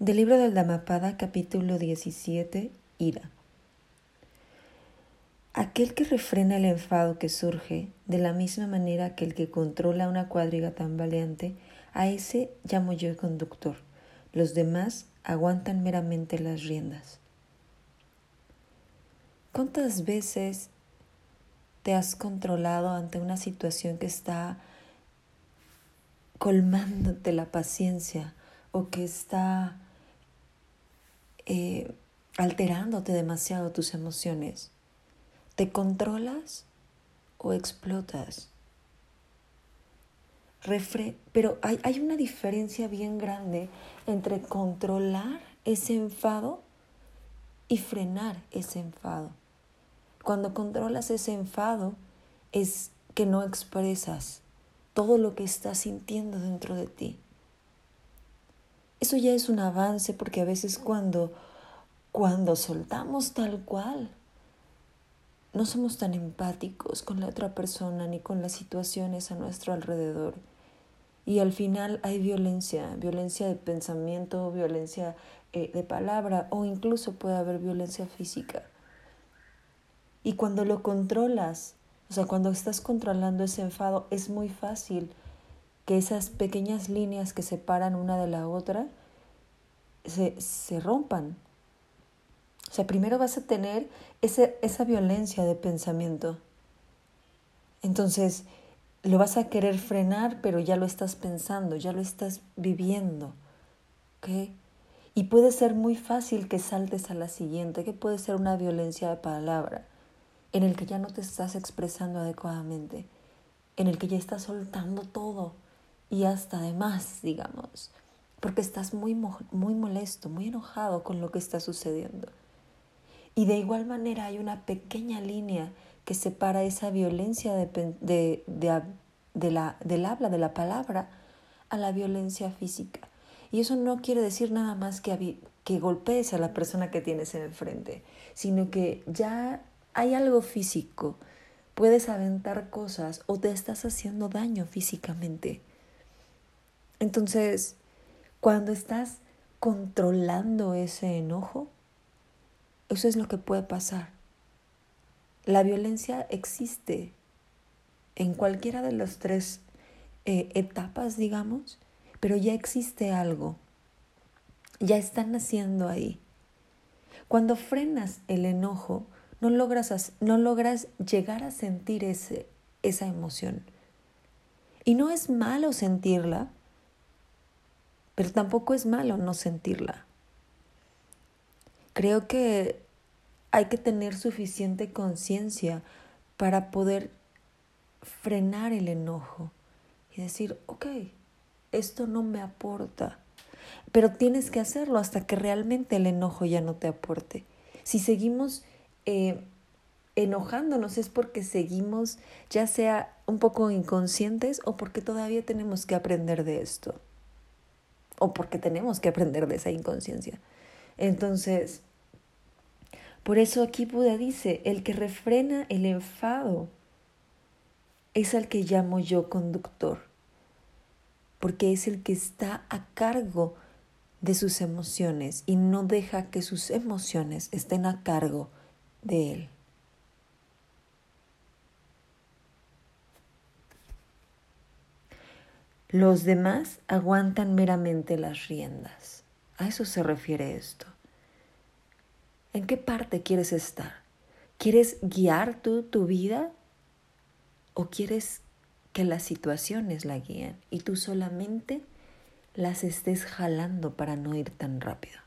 Del libro del Dhammapada, capítulo 17, Ira. Aquel que refrena el enfado que surge, de la misma manera que el que controla una cuadriga tan valiente, a ese llamo yo el conductor. Los demás aguantan meramente las riendas. ¿Cuántas veces te has controlado ante una situación que está colmándote la paciencia o que está eh, alterándote demasiado tus emociones. ¿Te controlas o explotas? pero hay, hay una diferencia bien grande entre controlar ese enfado y frenar ese enfado. Cuando controlas ese enfado es que no expresas todo lo que estás sintiendo dentro de ti. Eso ya es un avance porque a veces cuando, cuando soltamos tal cual, no somos tan empáticos con la otra persona ni con las situaciones a nuestro alrededor. Y al final hay violencia, violencia de pensamiento, violencia eh, de palabra o incluso puede haber violencia física. Y cuando lo controlas, o sea, cuando estás controlando ese enfado, es muy fácil que esas pequeñas líneas que separan una de la otra se, se rompan. O sea, primero vas a tener ese, esa violencia de pensamiento. Entonces, lo vas a querer frenar, pero ya lo estás pensando, ya lo estás viviendo. ¿Ok? Y puede ser muy fácil que saltes a la siguiente, que puede ser una violencia de palabra, en el que ya no te estás expresando adecuadamente, en el que ya estás soltando todo y hasta de más, digamos, porque estás muy, muy molesto, muy enojado con lo que está sucediendo. Y de igual manera hay una pequeña línea que separa esa violencia de, de, de, la, del habla, de la palabra, a la violencia física. Y eso no quiere decir nada más que, que golpees a la persona que tienes en frente, sino que ya hay algo físico. Puedes aventar cosas o te estás haciendo daño físicamente. Entonces, cuando estás controlando ese enojo, eso es lo que puede pasar. La violencia existe en cualquiera de las tres eh, etapas, digamos, pero ya existe algo. Ya está naciendo ahí. Cuando frenas el enojo, no logras, no logras llegar a sentir ese, esa emoción. Y no es malo sentirla, pero tampoco es malo no sentirla. Creo que hay que tener suficiente conciencia para poder frenar el enojo y decir, ok, esto no me aporta, pero tienes que hacerlo hasta que realmente el enojo ya no te aporte. Si seguimos eh, enojándonos es porque seguimos ya sea un poco inconscientes o porque todavía tenemos que aprender de esto o porque tenemos que aprender de esa inconsciencia. Entonces, por eso aquí Buda dice, el que refrena el enfado es al que llamo yo conductor, porque es el que está a cargo de sus emociones y no deja que sus emociones estén a cargo de él. Los demás aguantan meramente las riendas. A eso se refiere esto. ¿En qué parte quieres estar? ¿Quieres guiar tú tu vida o quieres que las situaciones la guíen y tú solamente las estés jalando para no ir tan rápido?